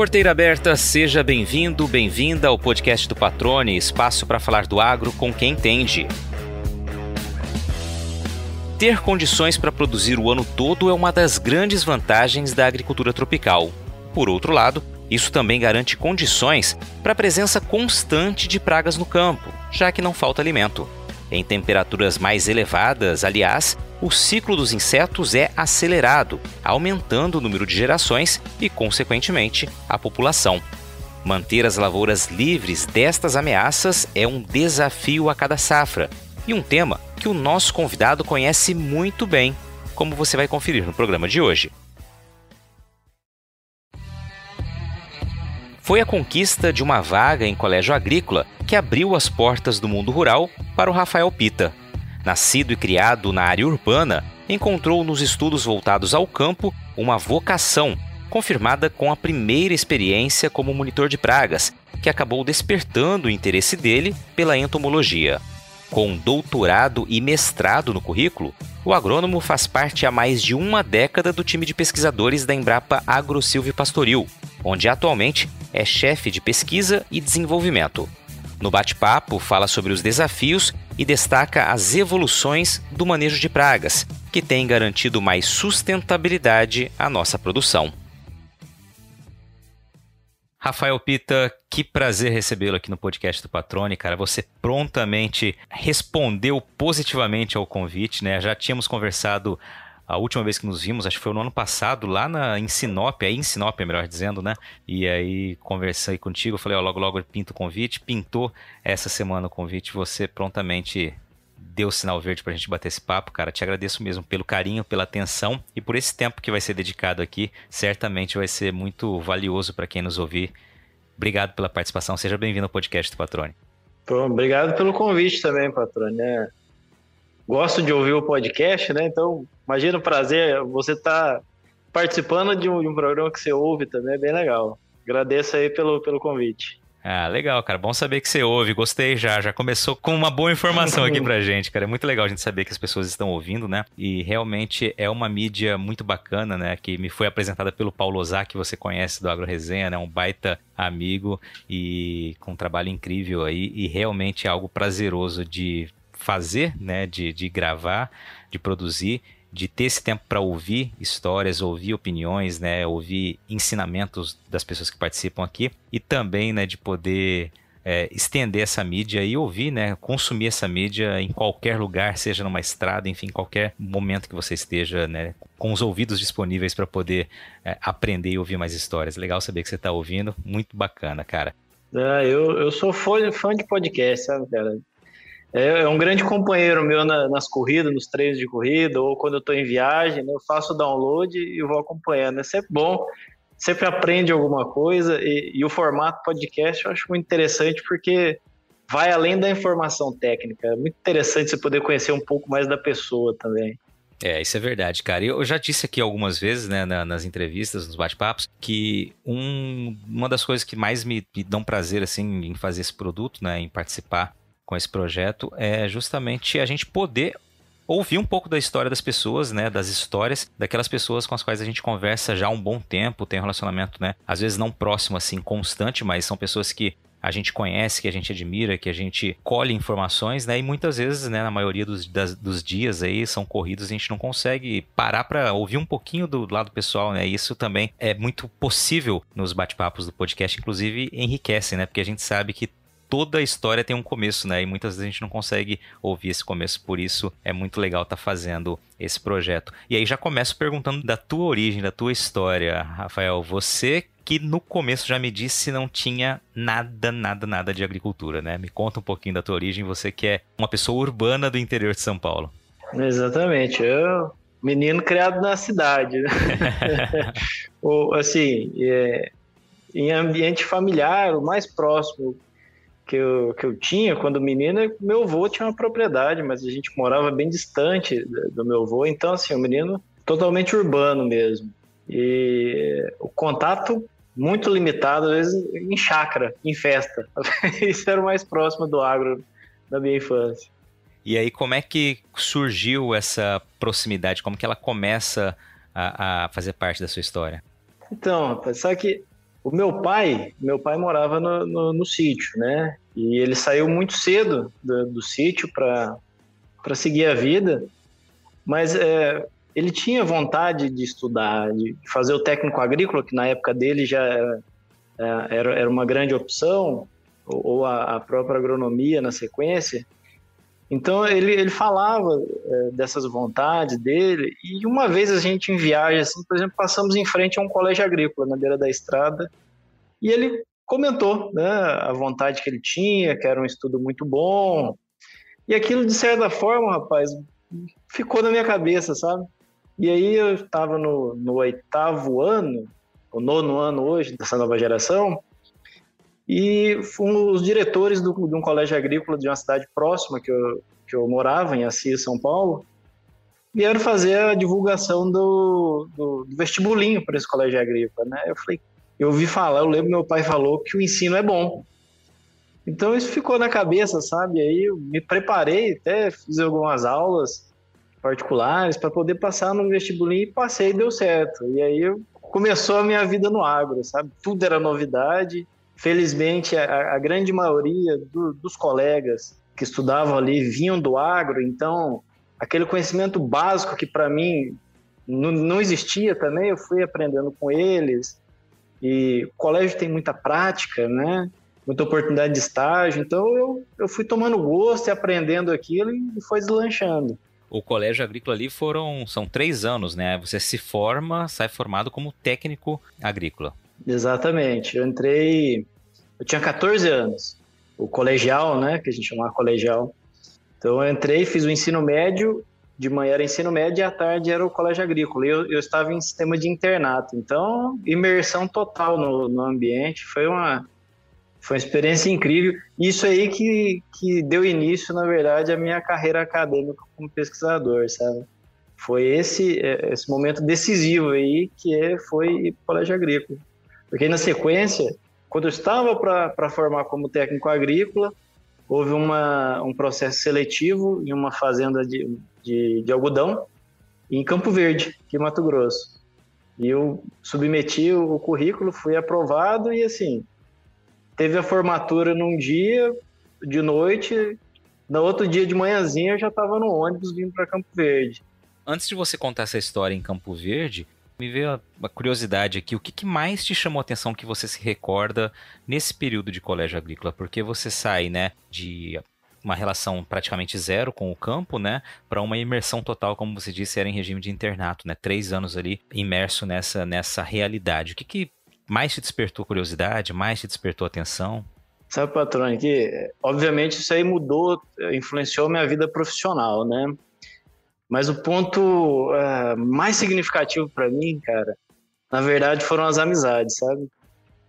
Porteira aberta, seja bem-vindo, bem-vinda ao podcast do Patrone, espaço para falar do agro com quem entende. Ter condições para produzir o ano todo é uma das grandes vantagens da agricultura tropical. Por outro lado, isso também garante condições para a presença constante de pragas no campo, já que não falta alimento. Em temperaturas mais elevadas, aliás, o ciclo dos insetos é acelerado, aumentando o número de gerações e, consequentemente, a população. Manter as lavouras livres destas ameaças é um desafio a cada safra e um tema que o nosso convidado conhece muito bem, como você vai conferir no programa de hoje. Foi a conquista de uma vaga em colégio agrícola que abriu as portas do mundo rural para o Rafael Pita. Nascido e criado na área urbana, encontrou nos estudos voltados ao campo uma vocação, confirmada com a primeira experiência como monitor de pragas, que acabou despertando o interesse dele pela entomologia. Com doutorado e mestrado no currículo, o agrônomo faz parte há mais de uma década do time de pesquisadores da Embrapa Agro Pastoril, onde atualmente é chefe de pesquisa e desenvolvimento. No bate-papo, fala sobre os desafios e destaca as evoluções do manejo de pragas, que tem garantido mais sustentabilidade à nossa produção. Rafael Pita, que prazer recebê-lo aqui no podcast do Patrone, cara. Você prontamente respondeu positivamente ao convite, né? Já tínhamos conversado a última vez que nos vimos, acho que foi no ano passado, lá na, em Sinop, aí em Sinop, melhor dizendo, né? E aí conversei contigo, falei, ó, logo logo pinto o convite, pintou essa semana o convite, você prontamente deu sinal verde pra gente bater esse papo, cara. Te agradeço mesmo pelo carinho, pela atenção e por esse tempo que vai ser dedicado aqui. Certamente vai ser muito valioso para quem nos ouvir. Obrigado pela participação. Seja bem-vindo ao podcast do Patrone. Pô, obrigado pelo convite também, Patrone. É, gosto de ouvir o podcast, né? Então, imagina o prazer você estar tá participando de um, de um, programa que você ouve também, é bem legal. Agradeço aí pelo, pelo convite. Ah, legal, cara. Bom saber que você ouve. Gostei já. Já começou com uma boa informação aqui pra gente, cara. É muito legal a gente saber que as pessoas estão ouvindo, né? E realmente é uma mídia muito bacana, né? Que me foi apresentada pelo Paulo Ozá, que você conhece do Agro Resenha, né? Um baita amigo e com um trabalho incrível aí. E realmente é algo prazeroso de fazer, né, de, de gravar, de produzir, de ter esse tempo para ouvir histórias, ouvir opiniões, né, ouvir ensinamentos das pessoas que participam aqui e também, né, de poder é, estender essa mídia e ouvir, né, consumir essa mídia em qualquer lugar, seja numa estrada, enfim, qualquer momento que você esteja, né, com os ouvidos disponíveis para poder é, aprender e ouvir mais histórias. Legal saber que você está ouvindo, muito bacana, cara. Ah, eu, eu sou fã, fã de podcast, sabe, cara? É, é, um grande companheiro meu na, nas corridas, nos treinos de corrida, ou quando eu estou em viagem, né, eu faço o download e vou acompanhando. É sempre bom, sempre aprende alguma coisa, e, e, o formato podcast eu acho muito interessante porque vai além da informação técnica. É muito interessante você poder conhecer um pouco mais da pessoa também. É, isso é verdade, cara. Eu já disse aqui algumas vezes, né, nas entrevistas, nos bate-papos, que um, uma das coisas que mais me, me dão prazer, assim, em fazer esse produto, né, em participar com esse projeto é justamente a gente poder ouvir um pouco da história das pessoas, né, das histórias daquelas pessoas com as quais a gente conversa já há um bom tempo, tem um relacionamento, né, às vezes não próximo assim, constante, mas são pessoas que a gente conhece, que a gente admira, que a gente colhe informações, né? E muitas vezes, né, na maioria dos, das, dos dias aí são corridos, a gente não consegue parar para ouvir um pouquinho do lado pessoal, né? Isso também é muito possível nos bate-papos do podcast, inclusive enriquece, né? Porque a gente sabe que toda história tem um começo, né? E muitas vezes a gente não consegue ouvir esse começo, por isso é muito legal estar tá fazendo esse projeto. E aí já começo perguntando da tua origem, da tua história, Rafael. Você que no começo já me disse não tinha nada, nada, nada de agricultura, né? Me conta um pouquinho da tua origem, você que é uma pessoa urbana do interior de São Paulo. Exatamente, eu menino criado na cidade, né? assim, é, em ambiente familiar, o mais próximo que eu, que eu tinha quando menino, meu avô tinha uma propriedade, mas a gente morava bem distante do meu avô, então assim, o um menino totalmente urbano mesmo. E o contato muito limitado, às vezes em chácara, em festa. Isso era o mais próximo do agro da minha infância. E aí, como é que surgiu essa proximidade? Como que ela começa a, a fazer parte da sua história? Então, só que O meu pai, meu pai morava no, no, no sítio, né? E ele saiu muito cedo do, do sítio para seguir a vida, mas é, ele tinha vontade de estudar, de fazer o técnico agrícola, que na época dele já era, é, era uma grande opção, ou a, a própria agronomia na sequência. Então ele, ele falava é, dessas vontades dele, e uma vez a gente em viagem, assim, por exemplo, passamos em frente a um colégio agrícola na beira da estrada, e ele comentou né, a vontade que ele tinha, que era um estudo muito bom, e aquilo de certa forma, rapaz, ficou na minha cabeça, sabe? E aí eu estava no, no oitavo ano, o nono ano hoje dessa nova geração, e os diretores do, de um colégio agrícola de uma cidade próxima que eu, que eu morava, em Assis, São Paulo, vieram fazer a divulgação do, do, do vestibulinho para esse colégio agrícola, né? Eu falei, eu ouvi falar, eu lembro meu pai falou que o ensino é bom. Então isso ficou na cabeça, sabe? Aí eu me preparei, até fiz algumas aulas particulares para poder passar no vestibulinho e passei deu certo. E aí começou a minha vida no agro, sabe? Tudo era novidade Felizmente, a, a grande maioria do, dos colegas que estudavam ali vinham do agro, então aquele conhecimento básico que para mim não, não existia também, eu fui aprendendo com eles. E o colégio tem muita prática, né? Muita oportunidade de estágio, então eu, eu fui tomando gosto e aprendendo aquilo e foi deslanchando o colégio agrícola ali foram são três anos, né? Você se forma, sai formado como técnico agrícola. Exatamente. Eu entrei, eu tinha 14 anos, o colegial, né, que a gente chamava colegial. Então eu entrei, fiz o ensino médio, de manhã era ensino médio e à tarde era o colégio agrícola. Eu, eu estava em sistema de internato, então imersão total no, no ambiente. Foi uma, foi uma experiência incrível. Isso aí que, que deu início, na verdade, à minha carreira acadêmica como pesquisador, sabe? Foi esse, esse momento decisivo aí que é, foi o colégio agrícola. Porque na sequência, quando eu estava para formar como técnico agrícola, houve uma, um processo seletivo em uma fazenda de, de, de algodão em Campo Verde, aqui em Mato Grosso. E eu submeti o, currículo, fui aprovado e assim, teve a formatura num dia, de noite, no outro dia de manhãzinha eu já estava no ônibus vindo para Campo Verde. Antes de você contar essa história em Campo Verde, me veio uma curiosidade aqui, o que, que, mais te chamou a atenção que você se recorda nesse período de colégio agrícola? Porque você sai, né, de uma relação praticamente zero com o campo, né, para uma imersão total, como você disse, era em regime de internato, né, três anos ali imerso nessa, nessa realidade. O que, que mais te despertou curiosidade, mais te despertou atenção? Sabe, patrão, que obviamente isso aí mudou, influenciou minha vida profissional, né? Mas o ponto uh, mais significativo para mim, cara, na verdade foram as amizades, sabe?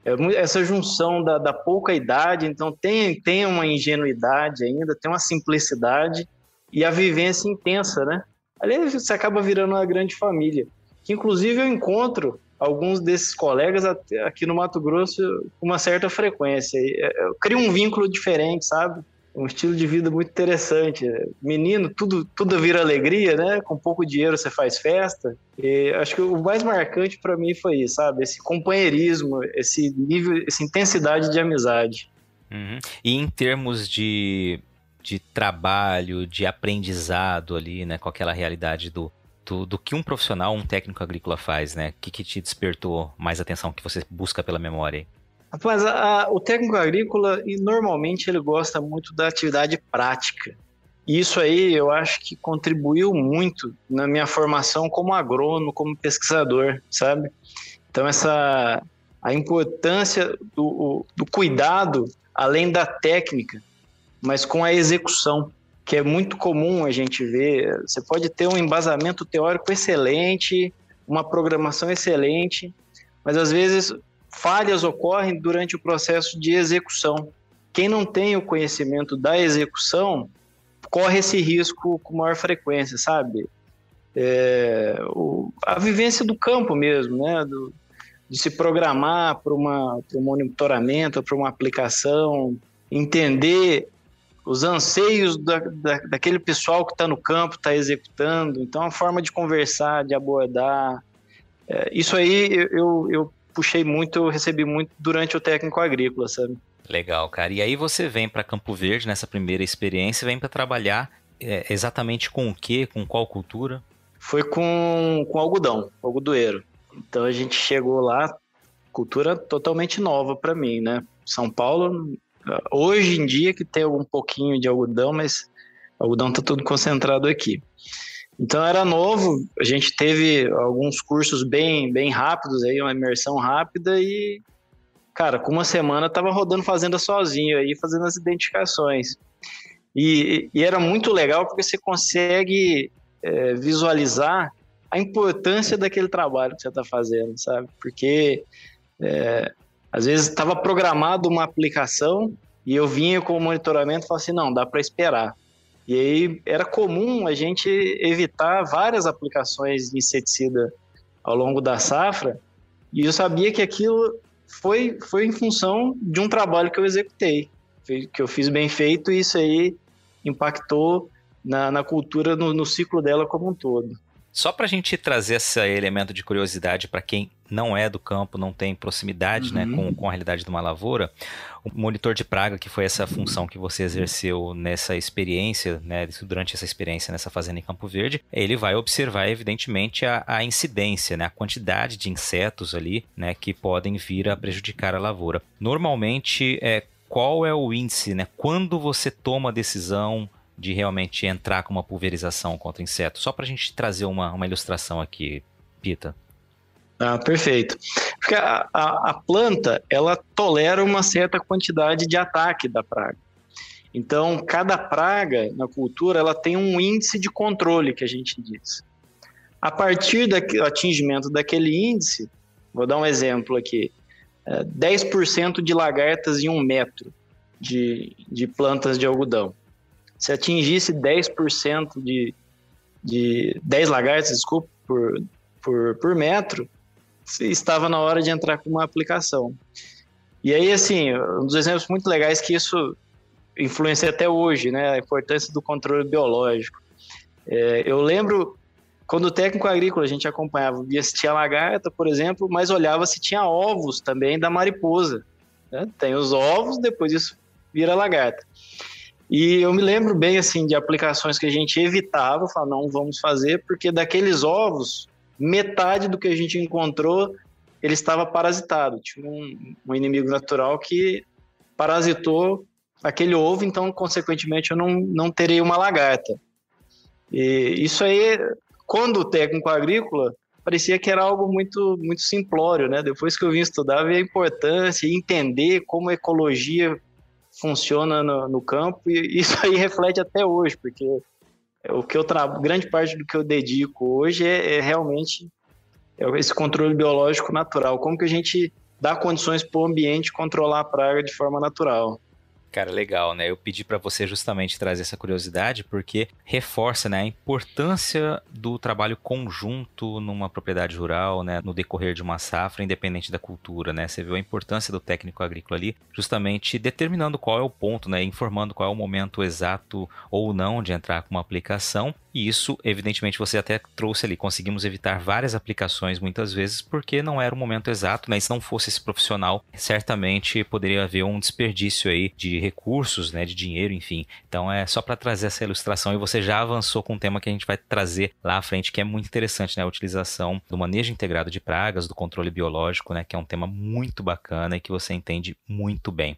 É, essa junção da, da, pouca idade, então tem, tem uma ingenuidade ainda, tem uma simplicidade e a vivência intensa, né? Ali você acaba virando uma grande família. Que inclusive eu encontro alguns desses colegas aqui no Mato Grosso com uma certa frequência. Eu crio um vínculo diferente, sabe? Um estilo de vida muito interessante. Menino, tudo, tudo vira alegria, né? Com pouco dinheiro você faz festa. E acho que o mais marcante para mim foi isso, sabe? Esse companheirismo, esse nível, essa intensidade de amizade. Uhum. E em termos de, de trabalho, de aprendizado ali, né? Com aquela realidade do, do, do que um profissional, um técnico agrícola faz, né? O que, que te despertou mais atenção, que você busca pela memória? Rapaz, a, o técnico agrícola, normalmente, ele gosta muito da atividade prática. Isso aí eu acho que contribuiu muito na minha formação como agrônomo, como pesquisador, sabe? Então, essa a importância do, do cuidado além da técnica, mas com a execução, que é muito comum a gente ver. Você pode ter um embasamento teórico excelente, uma programação excelente, mas às vezes falhas ocorrem durante o processo de execução. Quem não tem o conhecimento da execução corre esse risco com maior frequência, sabe? É, o, a vivência do campo mesmo, né? Do, de se programar para um monitoramento, para uma aplicação, entender os anseios da, da, daquele pessoal que está no campo, está executando. Então, a forma de conversar, de abordar. É, isso aí eu, eu puxei muito, eu recebi muito durante o técnico agrícola, sabe? Legal, cara. E aí você vem para Campo Verde nessa primeira experiência, vem para trabalhar é, exatamente com o quê? Com qual cultura? Foi com, com algodão, algodoeiro. Então a gente chegou lá, cultura totalmente nova para mim, né? São Paulo, hoje em dia que tem um pouquinho de algodão, mas algodão tá tudo concentrado aqui. Então era novo, a gente teve alguns cursos bem, bem rápidos aí, uma imersão rápida e cara, com uma semana tava rodando fazenda sozinho aí, fazendo as identificações. E, e era muito legal porque você consegue é, visualizar a importância daquele trabalho que você está fazendo, sabe? Porque é, às vezes estava programado uma aplicação e eu vinha com o monitoramento e falava assim, não, dá para esperar. E aí era comum a gente evitar várias aplicações de inseticida ao longo da safra, e eu sabia que aquilo foi, foi em função de um trabalho que eu executei, que eu fiz bem feito, e isso aí impactou na, na cultura, no, no ciclo dela como um todo. Só para a gente trazer esse elemento de curiosidade para quem não é do campo, não tem proximidade né, uhum. né, com, com a realidade de uma lavoura, o monitor de praga, que foi essa função que você exerceu nessa experiência, né, durante essa experiência nessa fazenda em Campo Verde, ele vai observar, evidentemente, a, a incidência, né, a quantidade de insetos ali né, que podem vir a prejudicar a lavoura. Normalmente, é, qual é o índice? Né, quando você toma a decisão de realmente entrar com uma pulverização contra insetos? Só para a gente trazer uma, uma ilustração aqui, Pita. Ah, perfeito. Porque a, a, a, planta, ela tolera uma certa quantidade de ataque da praga. Então, cada praga na cultura, ela tem um índice de controle, que a gente diz. A partir do atingimento daquele índice, vou dar um exemplo aqui, é 10% de lagartas em um metro de, de plantas de algodão se atingisse 10% de, de 10 lagartas, desculpa, por, por, por metro, estava na hora de entrar com uma aplicação. E aí, assim, um dos exemplos muito legais que isso influencia até hoje, né, a importância do controle biológico. É, eu lembro quando o técnico agrícola a gente acompanhava, via se tinha lagarta, por exemplo, mas olhava se tinha ovos também da mariposa. Né? Tem os ovos, depois isso vira lagarta. E eu me lembro bem assim de aplicações que a gente evitava, falar não vamos fazer, porque daqueles ovos, metade do que a gente encontrou, ele estava parasitado. Tinha um, um inimigo natural que parasitou aquele ovo, então consequentemente eu não, não terei uma lagarta. E isso aí, quando o técnico agrícola, parecia que era algo muito muito simplório, né? Depois que eu vim estudar, ver a importância e entender como a ecologia funciona no, no, campo e isso aí reflete até hoje, porque o que eu trabalho, grande parte do que eu dedico hoje é, é realmente é esse controle biológico natural, como que a gente dá condições para o ambiente controlar a praga de forma natural. Cara, legal, né? Eu pedi para você justamente trazer essa curiosidade porque reforça, né, a importância do trabalho conjunto numa propriedade rural, né, no decorrer de uma safra, independente da cultura, né? Você viu a importância do técnico agrícola ali, justamente determinando qual é o ponto, né, informando qual é o momento exato ou não de entrar com uma aplicação e isso, evidentemente, você até trouxe ali. Conseguimos evitar várias aplicações muitas vezes porque não era o momento exato, né? Se não fosse esse profissional, certamente poderia haver um desperdício aí de recursos, né? De dinheiro, enfim. Então é só para trazer essa ilustração e você já avançou com um tema que a gente vai trazer lá à frente, que é muito interessante, né? A utilização do manejo integrado de pragas, do controle biológico, né? Que é um tema muito bacana e que você entende muito bem.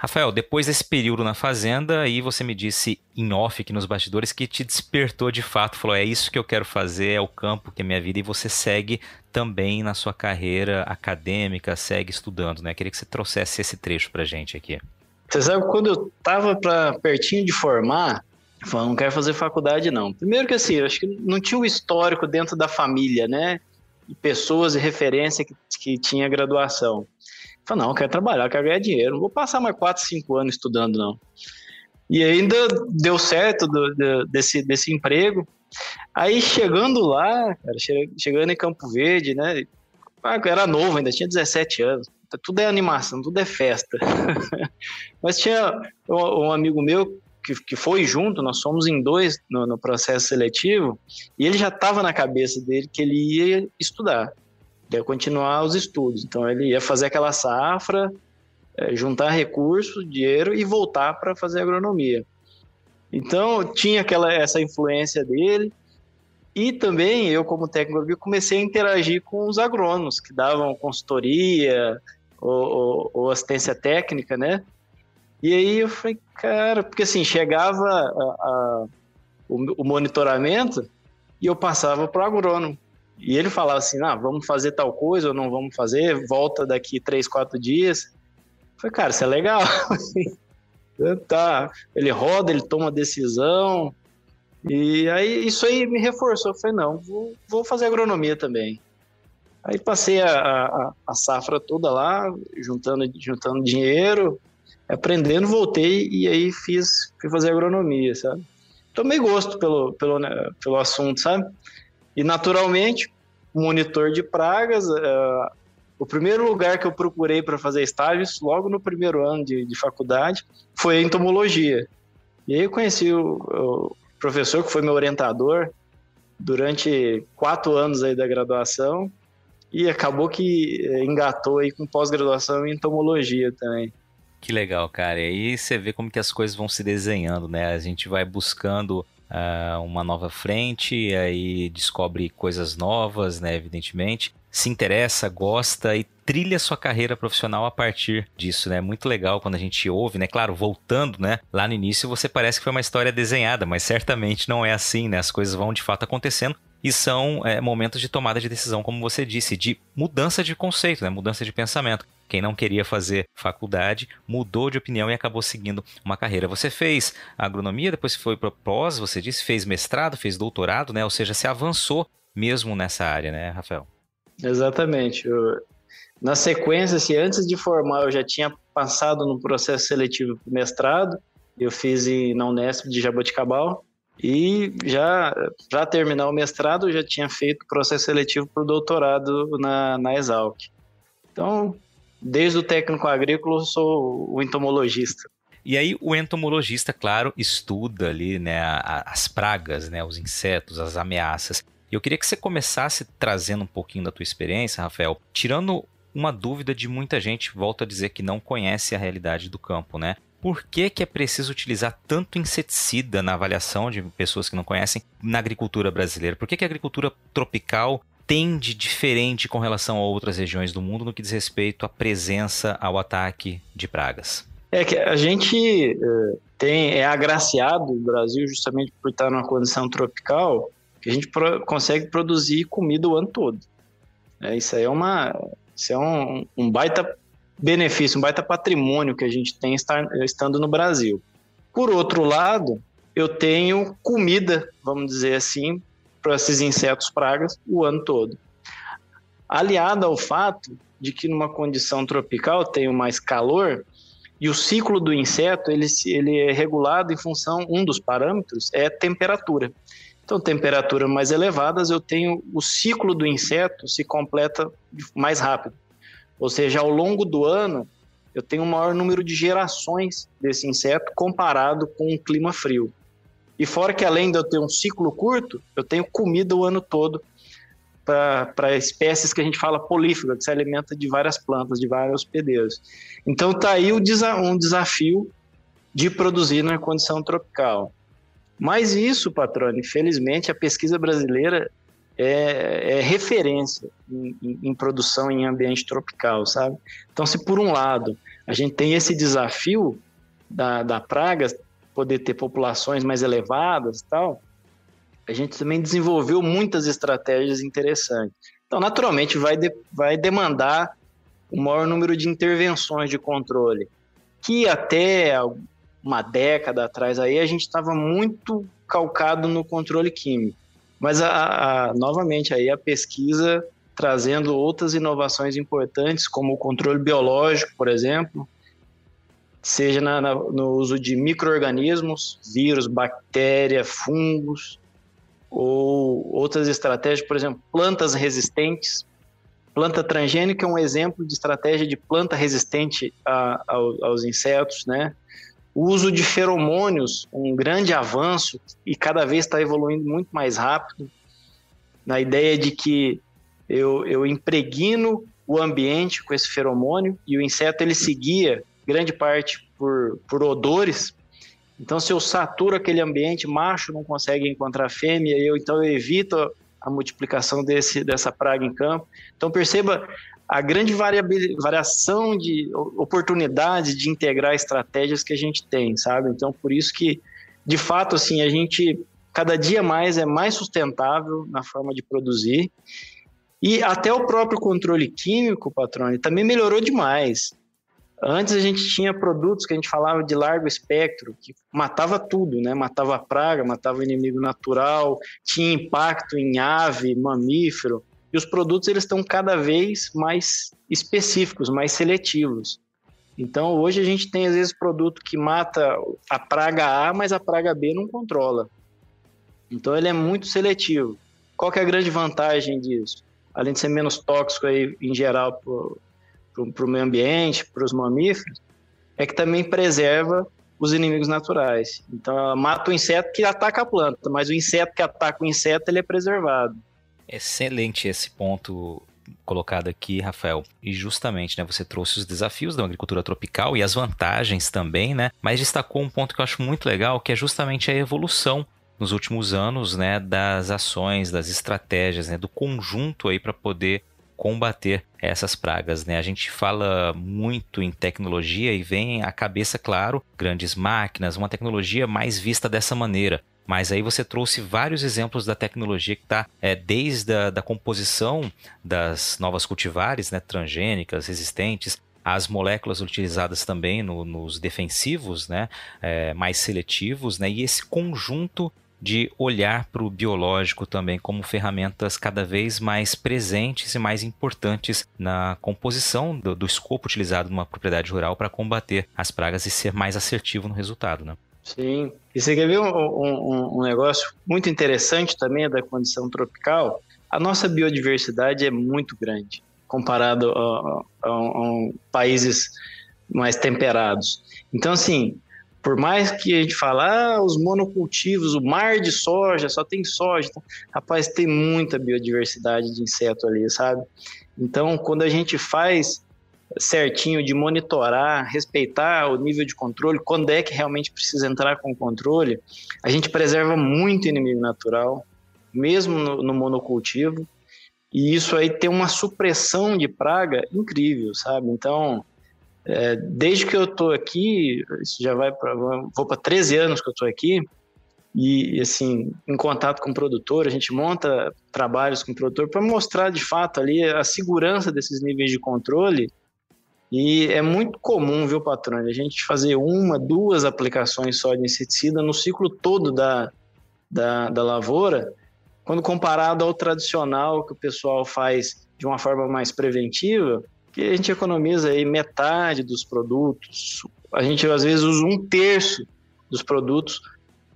Rafael, depois desse período na fazenda, aí você me disse em off aqui nos bastidores que te despertou de fato, falou: é isso que eu quero fazer, é o campo que é minha vida, e você segue também na sua carreira acadêmica, segue estudando, né? Queria que você trouxesse esse trecho pra gente aqui. Você sabe, quando eu tava pra, pertinho de formar, eu não quero fazer faculdade, não. Primeiro que assim, eu acho que não tinha o um histórico dentro da família, né? Pessoas e referência que, que tinha graduação. Falei, não, eu quero trabalhar, eu quero ganhar dinheiro. Não vou passar mais 4, 5 anos estudando, não. E ainda deu certo do, do, desse, desse emprego. Aí chegando lá, cara, chegando em Campo Verde, né? Ah, era novo ainda, tinha 17 anos. Tudo é animação, tudo é festa. Mas tinha um, um amigo meu que, que, foi junto, nós fomos em dois no, no processo seletivo, e ele já estava na cabeça dele que ele ia estudar ia continuar os estudos. Então ele ia fazer aquela safra, é, juntar recursos, dinheiro e voltar para fazer agronomia. Então tinha aquela essa influência dele e também eu como técnico comecei a interagir com os agrônomos que davam consultoria ou, ou, ou assistência técnica, né? E aí eu falei, cara, porque assim chegava a, a, o, o monitoramento e eu passava para o agrônomo. E ele falava assim: ah, vamos fazer tal coisa ou não vamos fazer, volta daqui três, quatro dias. Eu falei, cara, isso é legal. tá. Ele roda, ele toma decisão. E aí isso aí me reforçou. Eu falei, não, vou, vou fazer agronomia também. Aí passei a, a, a, safra toda lá, juntando, juntando dinheiro, aprendendo, voltei e aí fiz, fui fazer agronomia, sabe? Tomei gosto pelo, pelo, né, pelo assunto, sabe? E, naturalmente, monitor de pragas, uh, o primeiro lugar que eu procurei para fazer estágios, logo no primeiro ano de, de, faculdade, foi entomologia. E aí eu conheci o, o, professor que foi meu orientador durante quatro anos aí da graduação e acabou que eh, engatou aí com pós-graduação em entomologia também. Que legal, cara. E aí você vê como que as coisas vão se desenhando, né? A gente vai buscando uh, uma nova frente, aí descobre coisas novas, né, evidentemente. Se interessa, gosta e trilha sua carreira profissional a partir disso, né? Muito legal quando a gente ouve, né? Claro, voltando, né? Lá no início você parece que foi uma história desenhada, mas certamente não é assim, né? As coisas vão de fato acontecendo e são é, momentos de tomada de decisão, como você disse, de mudança de conceito, né? mudança de pensamento. Quem não queria fazer faculdade mudou de opinião e acabou seguindo uma carreira. Você fez agronomia, depois foi para pós, você disse, fez mestrado, fez doutorado, né? Ou seja, se avançou mesmo nessa área, né, Rafael? Exatamente. Eu, na sequência, assim, antes de formar, eu já tinha passado no processo seletivo para mestrado. Eu fiz em, na Unesp de Jaboticabal. E já para terminar o mestrado, já tinha feito processo seletivo para o doutorado na, na Exalc. Então, desde o técnico agrícola, eu sou o entomologista. E aí o entomologista, claro, estuda ali né, as pragas, né, os insetos, as ameaças. E eu queria que você começasse trazendo um pouquinho da tua experiência, Rafael, tirando uma dúvida de muita gente, volta a dizer que não conhece a realidade do campo, né? Por que, que é preciso utilizar tanto inseticida na avaliação de pessoas que não conhecem na agricultura brasileira? Por que, que a agricultura tropical tende diferente com relação a outras regiões do mundo no que diz respeito à presença ao ataque de pragas? É que a gente é, tem é agraciado no Brasil justamente por estar numa condição tropical que a gente pro, consegue produzir comida o ano todo. É, isso aí é uma isso é um, um baita benefício, um baita patrimônio que a gente tem estar, estando no Brasil. Por outro lado, eu tenho comida, vamos dizer assim, para esses insetos pragas o ano todo. Aliado ao fato de que numa condição tropical tenho mais calor e o ciclo do inseto ele, ele é regulado em função um dos parâmetros é temperatura. Então, temperaturas mais elevadas, eu tenho o ciclo do inseto se completa mais rápido. Ou seja, ao longo do ano, eu tenho o maior número de gerações desse inseto comparado com um clima frio. E fora que além de eu ter um ciclo curto, eu tenho comida o ano todo para espécies que a gente fala polífaga, que se alimenta de várias plantas, de vários hospedeiros. Então tá aí um desafio de produzir na condição tropical. Mas isso, patrão, infelizmente a pesquisa brasileira é, é referência em, em, em, produção em ambiente tropical, sabe? Então, se por um lado a gente tem esse desafio da, da praga poder ter populações mais elevadas e tal, a gente também desenvolveu muitas estratégias interessantes. Então, naturalmente, vai, de, vai demandar o maior número de intervenções de controle, que até uma década atrás aí a gente estava muito calcado no controle químico. Mas, a, a, novamente, aí a pesquisa trazendo outras inovações importantes, como o controle biológico, por exemplo, seja na, na, no uso de micro-organismos, vírus, bactéria, fungos, ou outras estratégias, por exemplo, plantas resistentes. Planta transgênica é um exemplo de estratégia de planta resistente a, a, aos insetos, né? O uso de feromônios, um grande avanço e cada vez está evoluindo muito mais rápido, na ideia de que eu, eu impregno o ambiente com esse feromônio e o inseto ele seguia grande parte por, por odores. Então, se eu saturo aquele ambiente, macho não consegue encontrar fêmea, eu então eu evito a multiplicação desse, dessa praga em campo. Então, perceba a grande variação de oportunidades de integrar estratégias que a gente tem, sabe? Então, por isso que, de fato, assim, a gente cada dia mais é mais sustentável na forma de produzir e até o próprio controle químico, patrone, também melhorou demais. Antes a gente tinha produtos que a gente falava de largo espectro, que matava tudo, né? Matava a praga, matava o inimigo natural, tinha impacto em ave, mamífero. E os produtos eles estão cada vez mais específicos, mais seletivos. Então hoje a gente tem às vezes produto que mata a praga A, mas a praga B não controla. Então ele é muito seletivo. Qual é a grande vantagem disso? Além de ser menos tóxico aí, em geral para o meio ambiente, para os mamíferos, é que também preserva os inimigos naturais. Então mata o inseto que ataca a planta, mas o inseto que ataca o inseto ele é preservado. Excelente esse ponto colocado aqui, Rafael. E justamente, né, você trouxe os desafios da agricultura tropical e as vantagens também, né? Mas destacou um ponto que eu acho muito legal, que é justamente a evolução nos últimos anos, né, das ações, das estratégias, né, do conjunto aí para poder combater essas pragas, né? A gente fala muito em tecnologia e vem à cabeça, claro, grandes máquinas, uma tecnologia mais vista dessa maneira. Mas aí você trouxe vários exemplos da tecnologia que está é, desde a da composição das novas cultivares, né, transgênicas, resistentes, as moléculas utilizadas também no, nos defensivos, né, é, mais seletivos, né, e esse conjunto de olhar para o biológico também como ferramentas cada vez mais presentes e mais importantes na composição do, do escopo utilizado numa propriedade rural para combater as pragas e ser mais assertivo no resultado. Né? Sim. E você quer ver um, um, um negócio muito interessante também da condição tropical? A nossa biodiversidade é muito grande comparado a, a, a países mais temperados. Então, assim, por mais que a gente fale, ah, os monocultivos, o mar de soja, só tem soja. Então, rapaz, tem muita biodiversidade de inseto ali, sabe? Então, quando a gente faz certinho de monitorar, respeitar o nível de controle, quando é que realmente precisa entrar com o controle, a gente preserva muito inimigo natural, mesmo no, no monocultivo, e isso aí tem uma supressão de praga incrível, sabe? Então, é, desde que eu estou aqui, isso já vai para vou para 13 anos que eu estou aqui, e assim, em contato com o produtor, a gente monta trabalhos com o produtor para mostrar de fato ali a segurança desses níveis de controle e é muito comum, viu, patrão, a gente fazer uma, duas aplicações só de inseticida no ciclo todo da, da, da lavoura, quando comparado ao tradicional que o pessoal faz de uma forma mais preventiva, que a gente economiza aí metade dos produtos, a gente às vezes usa um terço dos produtos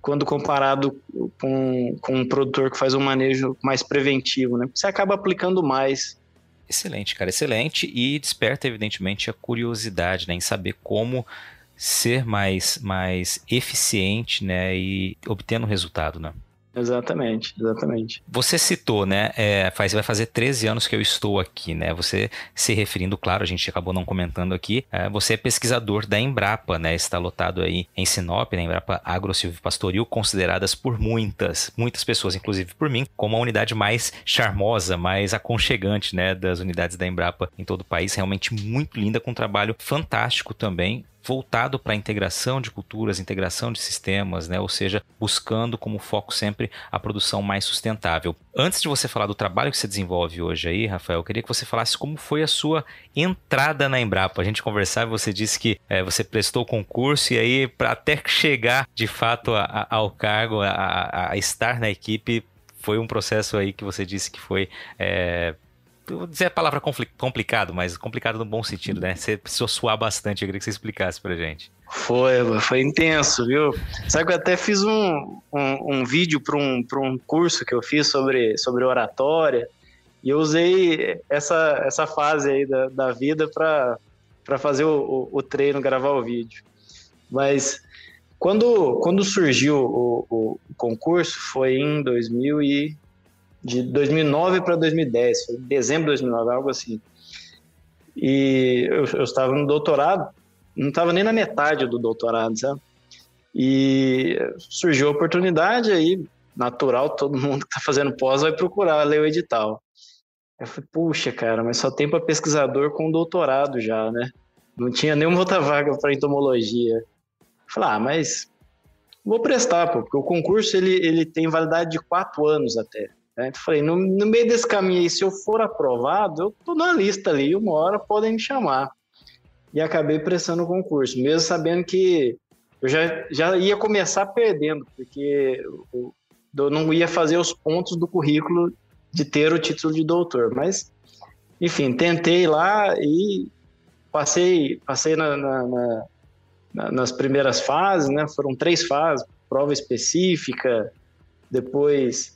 quando comparado com, com um produtor que faz um manejo mais preventivo, né? Você acaba aplicando mais Excelente, cara, excelente. E desperta, evidentemente, a curiosidade né, em saber como ser mais, mais eficiente né, e obtendo resultado. Né? Exatamente, exatamente. Você citou, né? É, faz, vai fazer 13 anos que eu estou aqui, né? Você se referindo, claro, a gente acabou não comentando aqui. É, você é pesquisador da Embrapa, né? Está lotado aí em Sinop, na né? Embrapa Pastoril, consideradas por muitas, muitas pessoas, inclusive por mim, como a unidade mais charmosa, mais aconchegante, né? Das unidades da Embrapa em todo o país. Realmente muito linda, com um trabalho fantástico também voltado para a integração de culturas, integração de sistemas, né? ou seja, buscando como foco sempre a produção mais sustentável. Antes de você falar do trabalho que você desenvolve hoje aí, Rafael, eu queria que você falasse como foi a sua entrada na Embrapa. A gente conversava, você disse que é, você prestou o concurso e aí para até chegar de fato a, a, ao cargo, a, a, estar na equipe, foi um processo aí que você disse que foi é, vou dizer a palavra complicado, mas complicado no bom sentido, né? Você precisou suar bastante, eu queria que você explicasse pra gente. Foi, foi intenso, viu? Sabe que eu até fiz um, um, um vídeo para um, um curso que eu fiz sobre, sobre oratória, e eu usei essa, essa fase aí da, da vida para fazer o, o, o, treino, gravar o vídeo. Mas quando, quando surgiu o, o concurso, foi em 2000 e de 2009 para 2010, foi dezembro de 2009, algo assim. E eu, eu estava no doutorado, não estava nem na metade do doutorado, sabe? E surgiu a oportunidade aí, natural, todo mundo que está fazendo pós vai procurar ler o edital. Eu falei, puxa, cara, mas só tem para pesquisador com doutorado já, né? Não tinha nenhuma outra vaga para entomologia. Eu falei, ah, mas vou prestar, pô, porque o concurso ele, ele tem validade de quatro anos até. Né? Falei, no, no, meio desse caminho aí, se eu for aprovado, eu tô na lista ali, uma hora podem me chamar. E acabei prestando o concurso, mesmo sabendo que eu já, já ia começar perdendo, porque eu, eu não ia fazer os pontos do currículo de ter o título de doutor. Mas, enfim, tentei lá e passei, passei na, na, na, nas primeiras fases, né? Foram três fases, prova específica, depois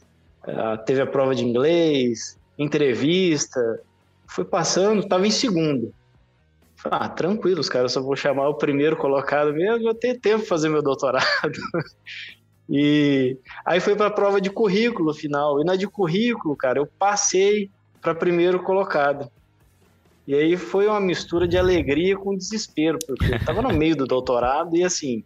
teve a prova de inglês, entrevista, fui passando, estava em segundo. Falei, ah, tranquilo, os caras só vou chamar o primeiro colocado mesmo, vou ter tempo para fazer meu doutorado. e aí foi para a prova de currículo final. E na de currículo, cara, eu passei para primeiro colocado. E aí foi uma mistura de alegria com desespero, porque eu estava no meio do doutorado e assim,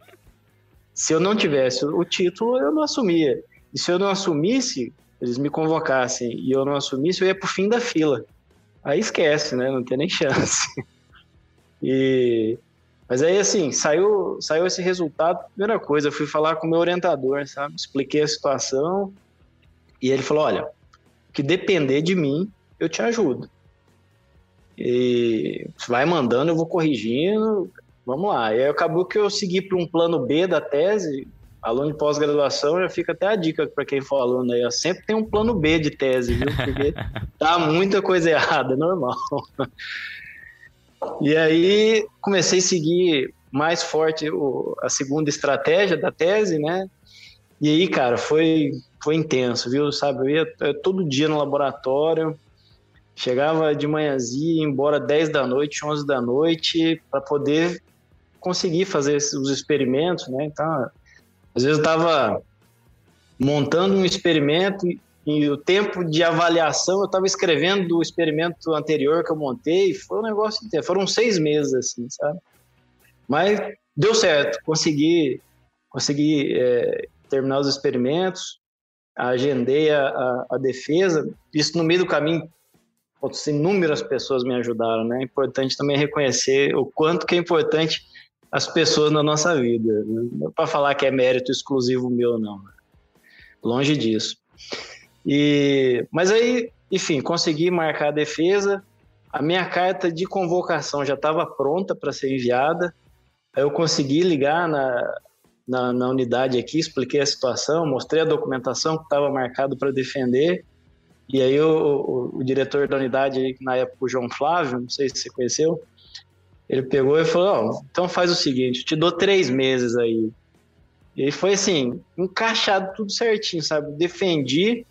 se eu não tivesse o título, eu não assumia. E se eu não assumisse, eles me convocassem e eu não assumisse, eu ia pro fim da fila. Aí esquece, né? Não tem nem chance. E mas aí assim, saiu, saiu esse resultado, primeira coisa, eu fui falar com o meu orientador, sabe? Expliquei a situação e ele falou: "Olha, que depender de mim, eu te ajudo. E vai mandando, eu vou corrigindo. Vamos lá. E aí acabou que eu segui para um plano B da tese, aluno de pós-graduação, já fica até a dica para quem for aluno aí, ó, sempre tem um plano B de tese, viu? Porque tá muita coisa errada, é normal. E aí comecei a seguir mais forte o, a segunda estratégia da tese, né? E aí, cara, foi, foi intenso, viu? Sabe, eu ia, eu, todo dia no laboratório, chegava de manhãzinha, ia embora 10 da noite, 11 da noite, para poder conseguir fazer os experimentos, né? Então, às vezes eu estava montando um experimento e o tempo de avaliação eu estava escrevendo do experimento anterior que eu montei, foi um negócio inteiro. Foram seis meses, assim, sabe? Mas deu certo, consegui, consegui é, terminar os experimentos, agendei a, a, a, defesa. Isso no meio do caminho, inúmeras pessoas me ajudaram, né? É importante também reconhecer o quanto que é importante as pessoas na nossa vida. Não é para falar que é mérito exclusivo meu, não. Né? Longe disso. E, mas aí, enfim, consegui marcar a defesa. A minha carta de convocação já estava pronta para ser enviada. Aí eu consegui ligar na, na, na, unidade aqui, expliquei a situação, mostrei a documentação que estava marcado para defender. E aí o, o, o, diretor da unidade, na época o João Flávio, não sei se você conheceu, ele pegou e falou: oh, então faz o seguinte, te dou três meses aí. E foi assim, encaixado tudo certinho, sabe? Defendi.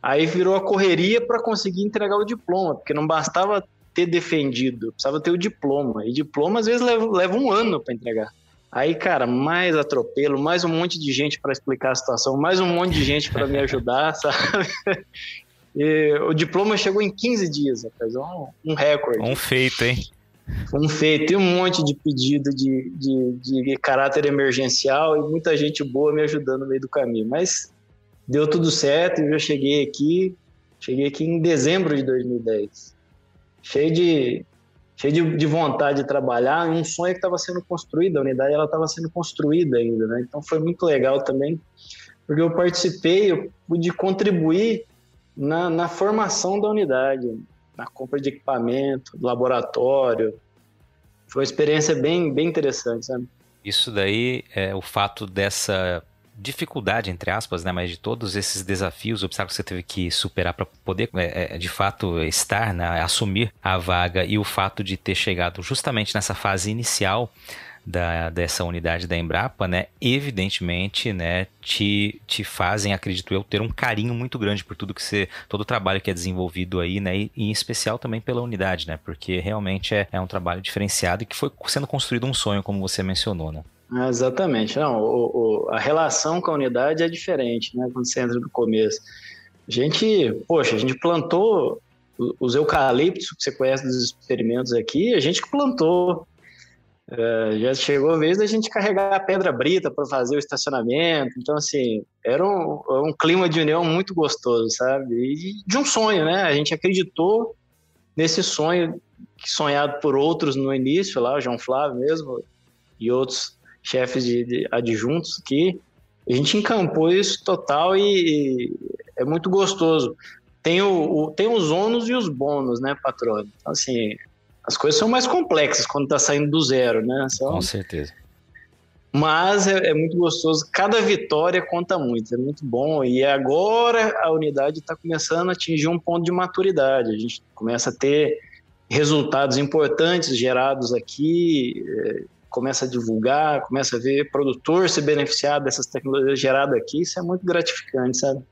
Aí virou a correria para conseguir entregar o diploma, porque não bastava ter defendido, precisava ter o diploma. E diploma às vezes leva, leva um ano para entregar. Aí, cara, mais atropelo, mais um monte de gente para explicar a situação, mais um monte de gente para me ajudar, sabe? E o diploma chegou em 15 dias, rapaz, um, um recorde. Um feito, hein? Um feito. Tem um monte de pedido de, de, de caráter emergencial e muita gente boa me ajudando no meio do caminho. Mas deu tudo certo e eu cheguei aqui, cheguei aqui em dezembro de 2010. Cheio de, cheio de, de vontade de trabalhar, um sonho que estava sendo construído, a unidade ela estava sendo construída ainda, né? Então foi muito legal também, porque eu participei, eu pude contribuir na, na formação da unidade, na compra de equipamento, laboratório. Foi uma experiência bem, bem interessante, sabe? Isso daí é o fato dessa dificuldade, entre aspas, né, mas de todos esses desafios, obstáculos que você teve que superar para poder, é, é, de fato, estar, né, assumir a vaga e o fato de ter chegado justamente nessa fase inicial da, dessa unidade da Embrapa, né, evidentemente, né, te, te fazem, acredito eu, ter um carinho muito grande por tudo que você, todo o trabalho que é desenvolvido aí, né, e, e em especial também pela unidade, né, porque realmente é, é um trabalho diferenciado e que foi sendo construído um sonho, como você mencionou, né. Ah, exatamente. Não, o, o, a relação com a unidade é diferente, né? Quando você entra no começo. A gente, poxa, a gente plantou os eucaliptos que você conhece dos experimentos aqui, a gente plantou. É, já chegou a vez da gente carregar a pedra brita para fazer o estacionamento. Então, assim, era um, um, clima de união muito gostoso, sabe? E de um sonho, né? A gente acreditou nesse sonho sonhado por outros no início, lá, o João Flávio mesmo, e outros chefes de, de adjuntos que a gente encampou isso total e, e é muito gostoso. Tem, o, o, tem os ônus e os bônus, né, patrão? Então, assim, as coisas são mais complexas quando tá saindo do zero, né? Com certeza. Mas é, é, muito gostoso. Cada vitória conta muito, é muito bom. E agora a unidade está começando a atingir um ponto de maturidade. A gente começa a ter resultados importantes gerados aqui. É, começa a divulgar, começa a ver produtor se beneficiar dessas tecnologias geradas aqui, isso é muito gratificante, sabe?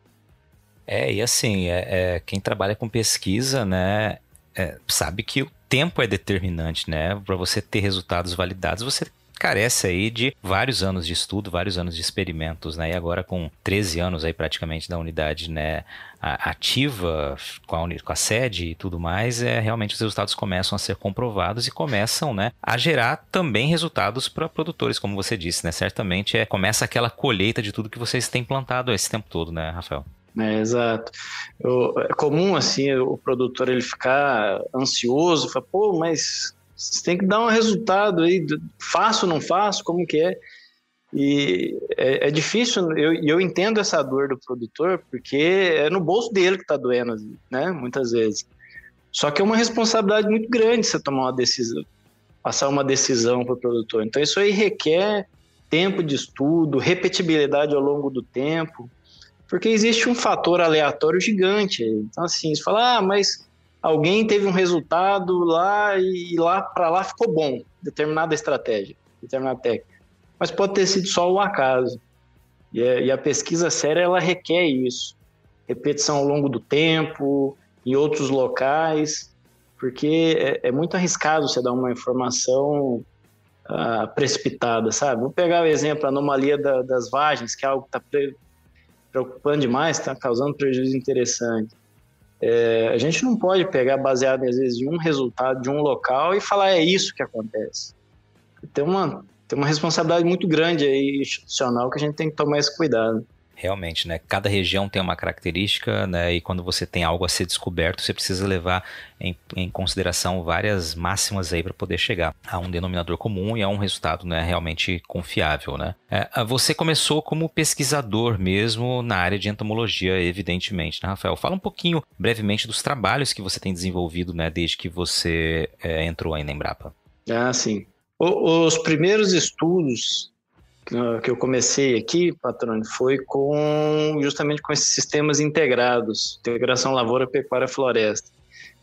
É, e assim, é, é quem trabalha com pesquisa, né, é, sabe que tempo é determinante, né? Para você ter resultados validados, você carece aí de vários anos de estudo, vários anos de experimentos, né? E agora com 13 anos aí praticamente da unidade, né, ativa com a, com a sede e tudo mais, é realmente os resultados começam a ser comprovados e começam, né, a gerar também resultados para produtores, como você disse, né? Certamente é começa aquela colheita de tudo que vocês têm plantado esse tempo todo, né, Rafael? É, exato. Eu, é comum assim o produtor ele ficar ansioso, falar, pô, mas você tem que dar um resultado aí, faço não faço, como que é? E é, é difícil, eu, eu entendo essa dor do produtor, porque é no bolso dele que está doendo, né? Muitas vezes. Só que é uma responsabilidade muito grande você tomar uma decisão, passar uma decisão para o produtor. Então isso aí requer tempo de estudo, repetibilidade ao longo do tempo, porque existe um fator aleatório gigante. Então assim, você fala, ah, mas alguém teve um resultado lá e lá para lá ficou bom, determinada estratégia, determinada técnica. Mas pode ter sido só o acaso. E a, e a pesquisa séria ela requer isso, repetição ao longo do tempo, em outros locais, porque é, é muito arriscado você dar uma informação uh, precipitada, sabe? Vou pegar o exemplo, a anomalia da, das vagens, que é algo que está preocupando demais, está causando prejuízo interessante. É, a gente não pode pegar baseado, às vezes, em um resultado de um local e falar é isso que acontece. Tem uma, tem uma responsabilidade muito grande aí institucional que a gente tem que tomar esse cuidado. Realmente, né? Cada região tem uma característica, né? E quando você tem algo a ser descoberto, você precisa levar em, em consideração várias máximas aí para poder chegar a um denominador comum e a um resultado, né? Realmente confiável, né? É, você começou como pesquisador mesmo na área de entomologia, evidentemente, né, Rafael? Fala um pouquinho, brevemente, dos trabalhos que você tem desenvolvido, né? Desde que você é, entrou aí na Embrapa. Ah, sim. O, os primeiros estudos que eu comecei aqui, patrônio, foi com justamente com esses sistemas integrados, integração lavoura, pecuária, floresta.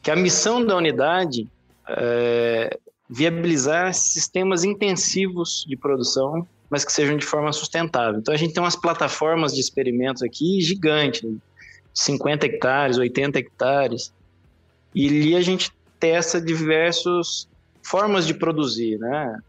Que a missão da unidade é viabilizar sistemas intensivos de produção, mas que sejam de forma sustentável. Então a gente tem umas plataformas de experimentos aqui gigantes. 50 hectares, 80 hectares. E ali a gente testa diversas formas de produzir, né?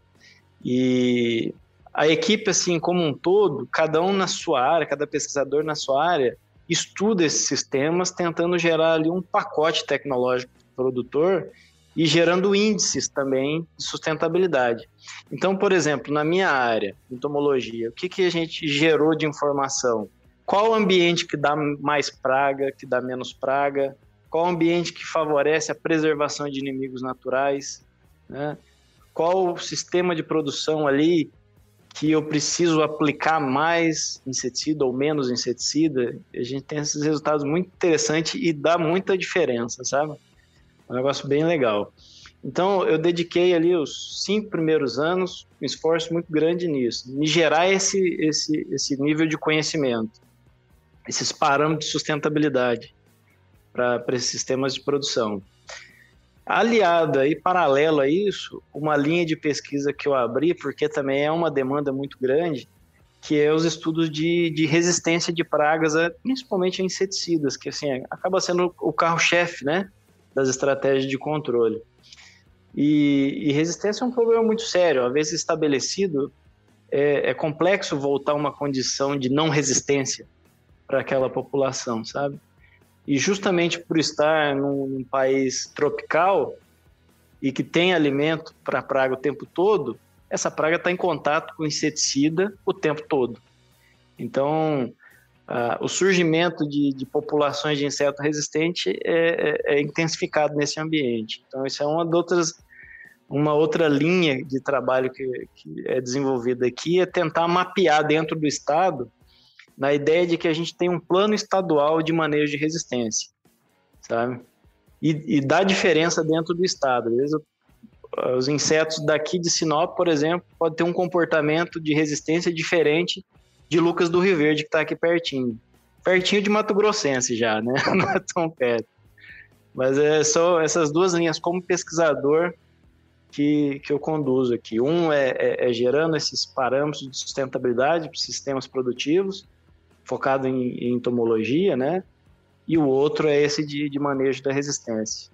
E a equipe, assim, como um todo, cada um na sua área, cada pesquisador na sua área, estuda esses sistemas, tentando gerar ali um pacote tecnológico produtor e gerando índices também de sustentabilidade. Então, por exemplo, na minha área, entomologia, o que, que a gente gerou de informação? Qual o ambiente que dá mais praga, que dá menos praga? Qual o ambiente que favorece a preservação de inimigos naturais? Né? Qual o sistema de produção ali que eu preciso aplicar mais inseticida ou menos inseticida? A gente tem esses resultados muito interessantes e dá muita diferença, sabe? É um negócio bem legal. Então, eu dediquei ali os cinco primeiros anos um esforço muito grande nisso, em gerar esse, esse, esse nível de conhecimento, esses parâmetros de sustentabilidade para esses sistemas de produção. Aliada e paralela a isso, uma linha de pesquisa que eu abri, porque também é uma demanda muito grande, que é os estudos de, de resistência de pragas, principalmente a inseticidas, que assim, acaba sendo o carro-chefe né, das estratégias de controle. E, e, resistência é um problema muito sério, uma vez estabelecido, é, é complexo voltar a uma condição de não resistência para aquela população, sabe? E justamente por estar num, num país tropical e que tem alimento para praga o tempo todo, essa praga está em contato com inseticida o tempo todo. Então, uh, o surgimento de, de, populações de inseto resistente é, é, é, intensificado nesse ambiente. Então, isso é uma, outras, uma outra linha de trabalho que, que é desenvolvida aqui, é tentar mapear dentro do estado na ideia de que a gente tem um plano estadual de manejo de resistência, sabe? E, e dá diferença dentro do estado. Os insetos daqui de Sinop, por exemplo, podem ter um comportamento de resistência diferente de Lucas do Rio Verde, que está aqui pertinho. Pertinho de Mato Grossense já, né? Não é tão perto. Mas é só essas duas linhas como pesquisador que, que eu conduzo aqui. Um é, é, é gerando esses parâmetros de sustentabilidade para sistemas produtivos, focado em, em entomologia, né? E o outro é esse de, de manejo da resistência.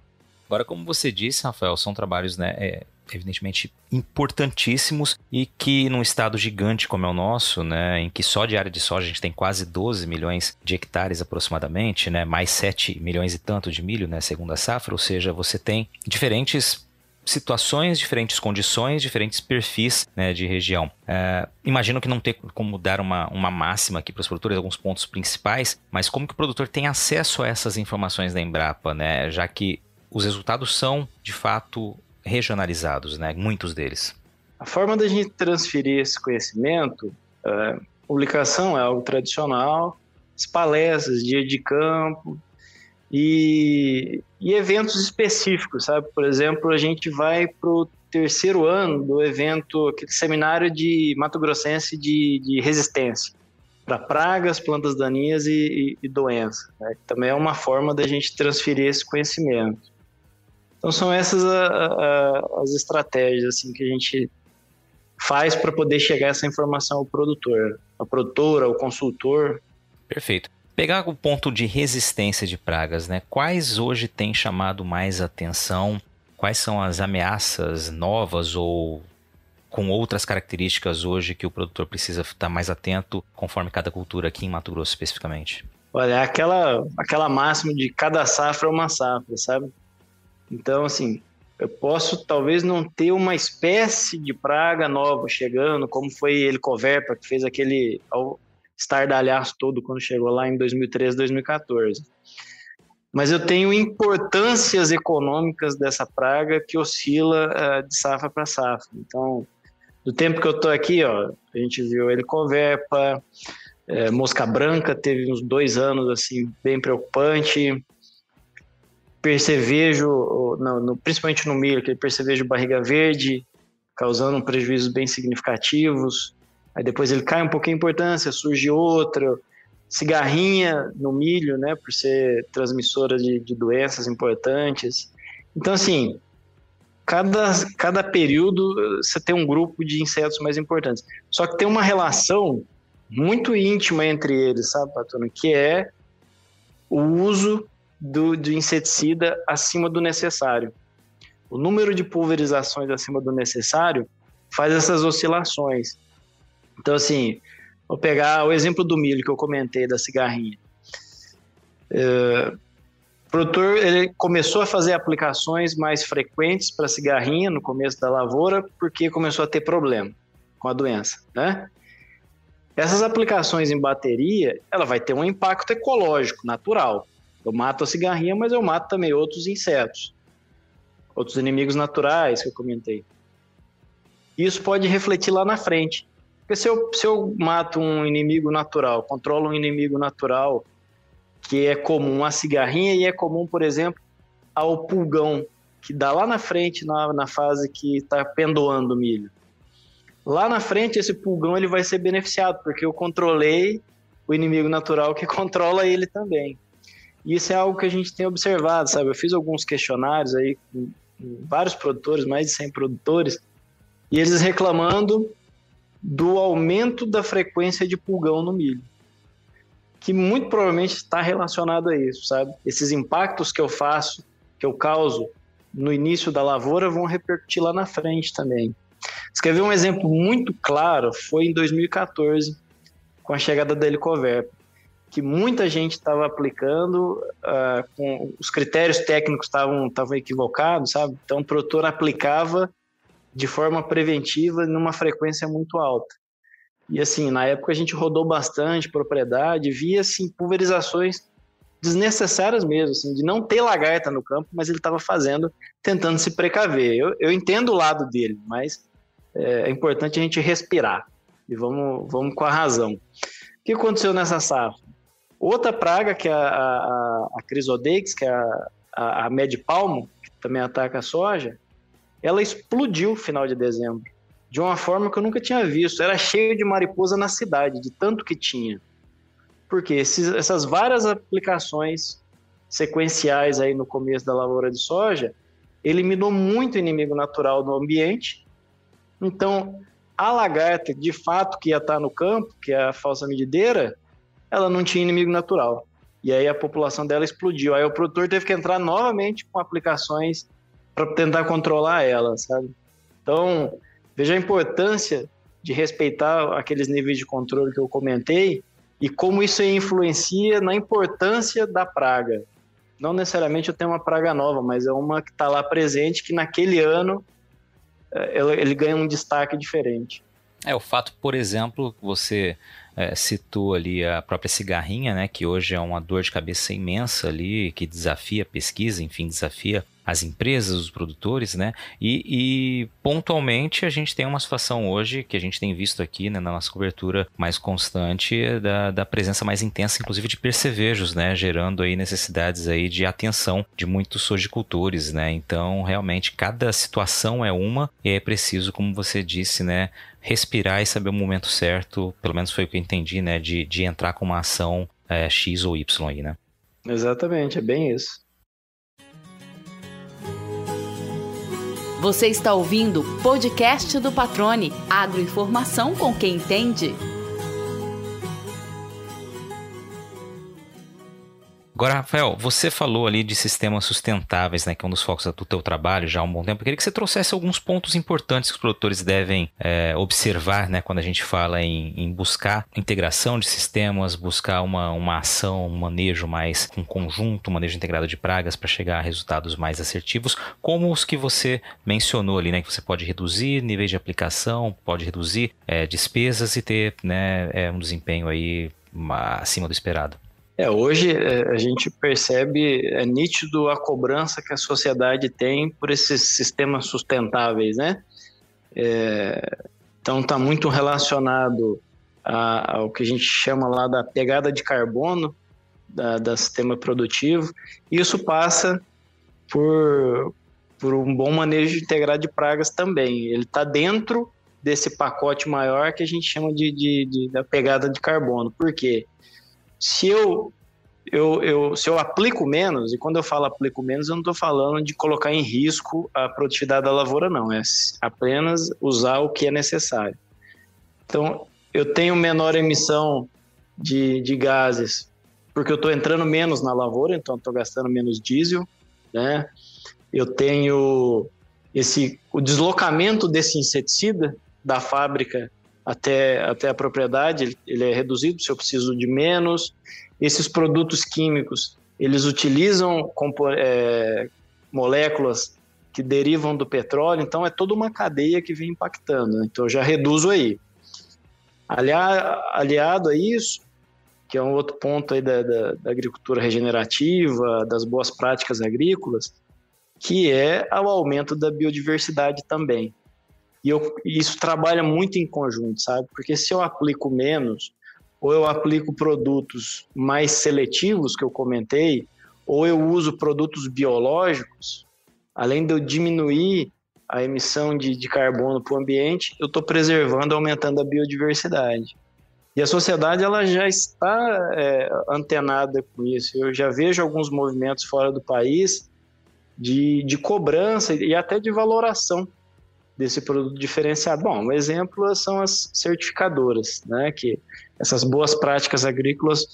Agora, como você disse, Rafael, são trabalhos, né, é, evidentemente importantíssimos e que num estado gigante como é o nosso, né, em que só de área de soja a gente tem quase 12 milhões de hectares aproximadamente, né, mais 7 milhões e tanto de milho, né, segundo a safra, ou seja, você tem diferentes situações, diferentes condições, diferentes perfis né, de região. É, imagino que não tem como dar uma, uma máxima aqui para os produtores, alguns pontos principais, mas como que o produtor tem acesso a essas informações da Embrapa, né, já que os resultados são, de fato, regionalizados, né, muitos deles? A forma da gente transferir esse conhecimento, é, publicação é algo tradicional, as palestras, dia de campo, e, e eventos específicos, sabe? Por exemplo, a gente vai para o terceiro ano do evento, aquele seminário de Mato Grossense de, de resistência para pragas, plantas daninhas e, e, e doenças. Né? Também é uma forma da gente transferir esse conhecimento. Então são essas a, a, as estratégias assim que a gente faz para poder chegar essa informação ao produtor, ao produtor, ao consultor. Perfeito. Pegar o ponto de resistência de pragas, né? Quais hoje têm chamado mais atenção? Quais são as ameaças novas ou com outras características hoje que o produtor precisa estar mais atento conforme cada cultura aqui em Mato Grosso especificamente? Olha, aquela, aquela máxima de cada safra é uma safra, sabe? Então, assim, eu posso talvez não ter uma espécie de praga nova chegando, como foi Helicoverpa, que fez aquele estardalhaço todo quando chegou lá em 2013, 2014. Mas eu tenho importâncias econômicas dessa praga que oscila uh, de safra para safra. Então, do tempo que eu estou aqui, ó, a gente viu helicoverpa, é, mosca branca teve uns dois anos assim bem preocupante, percevejo, no, no, principalmente no milho, aquele percevejo barriga verde, causando prejuízos bem significativos aí depois ele cai um pouquinho em importância, surge outro, cigarrinha no milho, né, por ser transmissora de, de doenças importantes. Então, assim, cada, cada período você tem um grupo de insetos mais importantes. Só que tem uma relação muito íntima entre eles, sabe, Patrona? Que é o uso do, do inseticida acima do necessário. O número de pulverizações acima do necessário faz essas oscilações. Então, assim, vou pegar o exemplo do milho que eu comentei, da cigarrinha. É, o produtor ele começou a fazer aplicações mais frequentes para cigarrinha no começo da lavoura, porque começou a ter problema com a doença, né? Essas aplicações em bateria, ela vai ter um impacto ecológico, natural. Eu mato a cigarrinha, mas eu mato também outros insetos, outros inimigos naturais que eu comentei. Isso pode refletir lá na frente. Porque se eu, se eu mato um inimigo natural, controlo um inimigo natural que é comum à cigarrinha e é comum, por exemplo, ao pulgão, que dá lá na frente, na, na fase que está pendoando o milho. Lá na frente, esse pulgão ele vai ser beneficiado, porque eu controlei o inimigo natural que controla ele também. E isso é algo que a gente tem observado, sabe? Eu fiz alguns questionários aí com vários produtores, mais de 100 produtores, e eles reclamando do aumento da frequência de pulgão no milho, que muito provavelmente está relacionado a isso, sabe? Esses impactos que eu faço, que eu causo no início da lavoura, vão repercutir lá na frente também. Escrevi um exemplo muito claro, foi em 2014, com a chegada da Helicoverp, que muita gente estava aplicando, uh, com os critérios técnicos estavam equivocados, sabe? Então o produtor aplicava de forma preventiva numa frequência muito alta. E assim, na época a gente rodou bastante propriedade, via assim pulverizações desnecessárias mesmo, assim, de não ter lagarta no campo, mas ele estava fazendo, tentando se precaver. Eu, eu entendo o lado dele, mas é, é, importante a gente respirar e vamos, vamos com a razão. O que aconteceu nessa safra? Outra praga, que é a, a, a Crisodex, que é a, a, a Medipalmo, que também ataca a soja, ela explodiu no final de dezembro, de uma forma que eu nunca tinha visto. Era cheio de mariposa na cidade, de tanto que tinha. Porque esses, essas várias aplicações sequenciais aí no começo da lavoura de soja eliminou muito inimigo natural no ambiente. Então, a lagarta, de fato, que ia estar no campo, que é a falsa medideira, ela não tinha inimigo natural. E aí a população dela explodiu. Aí o produtor teve que entrar novamente com aplicações para tentar controlar ela, sabe? Então, veja a importância de respeitar aqueles níveis de controle que eu comentei e como isso influencia na importância da praga. Não necessariamente eu tenho uma praga nova, mas é uma que está lá presente que naquele ano é, ele ganha um destaque diferente. É o fato, por exemplo, você é, citou ali a própria cigarrinha, né, que hoje é uma dor de cabeça imensa ali, que desafia a pesquisa, enfim, desafia as empresas, os produtores, né? E, e, pontualmente a gente tem uma situação hoje que a gente tem visto aqui né, na nossa cobertura mais constante da, da presença mais intensa, inclusive de percevejos, né? Gerando aí necessidades aí de atenção de muitos sojicultores, né? Então, realmente, cada situação é uma e é preciso, como você disse, né? Respirar e saber o momento certo, pelo menos foi o que eu entendi, né? De, de entrar com uma ação é, X ou Y aí, né? Exatamente, é bem isso. Você está ouvindo o podcast do Patrone, agroinformação com quem entende. Agora, Rafael, você falou ali de sistemas sustentáveis, né, que é um dos focos do teu trabalho já há um bom tempo. Eu queria que você trouxesse alguns pontos importantes que os produtores devem é, observar, né, quando a gente fala em, em, buscar integração de sistemas, buscar uma, uma ação, um manejo mais um conjunto, um manejo integrado de pragas para chegar a resultados mais assertivos, como os que você mencionou ali, né, que você pode reduzir níveis de aplicação, pode reduzir é, despesas e ter, né, é, um desempenho aí acima do esperado. É, hoje é, a gente percebe, é nítido a cobrança que a sociedade tem por esses sistemas sustentáveis, né? É, então está muito relacionado a, ao que a gente chama lá da pegada de carbono da, da sistema produtivo. Isso passa por, por um bom manejo integrado de pragas também. Ele está dentro desse pacote maior que a gente chama de, de, de da pegada de carbono. Por quê? Se eu, eu, eu, se eu aplico menos, e quando eu falo aplico menos, eu não estou falando de colocar em risco a produtividade da lavoura, não. É apenas usar o que é necessário. Então, eu tenho menor emissão de, de gases porque eu estou entrando menos na lavoura, então estou gastando menos diesel, né? Eu tenho esse o deslocamento desse inseticida da fábrica até, até a propriedade, ele, é reduzido se eu preciso de menos. Esses produtos químicos, eles utilizam é, moléculas que derivam do petróleo, então é toda uma cadeia que vem impactando. Né? Então eu já reduzo aí. Aliado a isso, que é um outro ponto aí da, da, da agricultura regenerativa, das boas práticas agrícolas, que é o aumento da biodiversidade também. E eu, isso trabalha muito em conjunto, sabe? Porque se eu aplico menos, ou eu aplico produtos mais seletivos, que eu comentei, ou eu uso produtos biológicos, além de eu diminuir a emissão de, de carbono para o ambiente, eu estou preservando, aumentando a biodiversidade. E a sociedade ela já está é, antenada com isso. Eu já vejo alguns movimentos fora do país de, de cobrança e até de valoração desse produto diferenciado. Bom, um exemplo são as certificadoras, né? Que essas boas práticas agrícolas,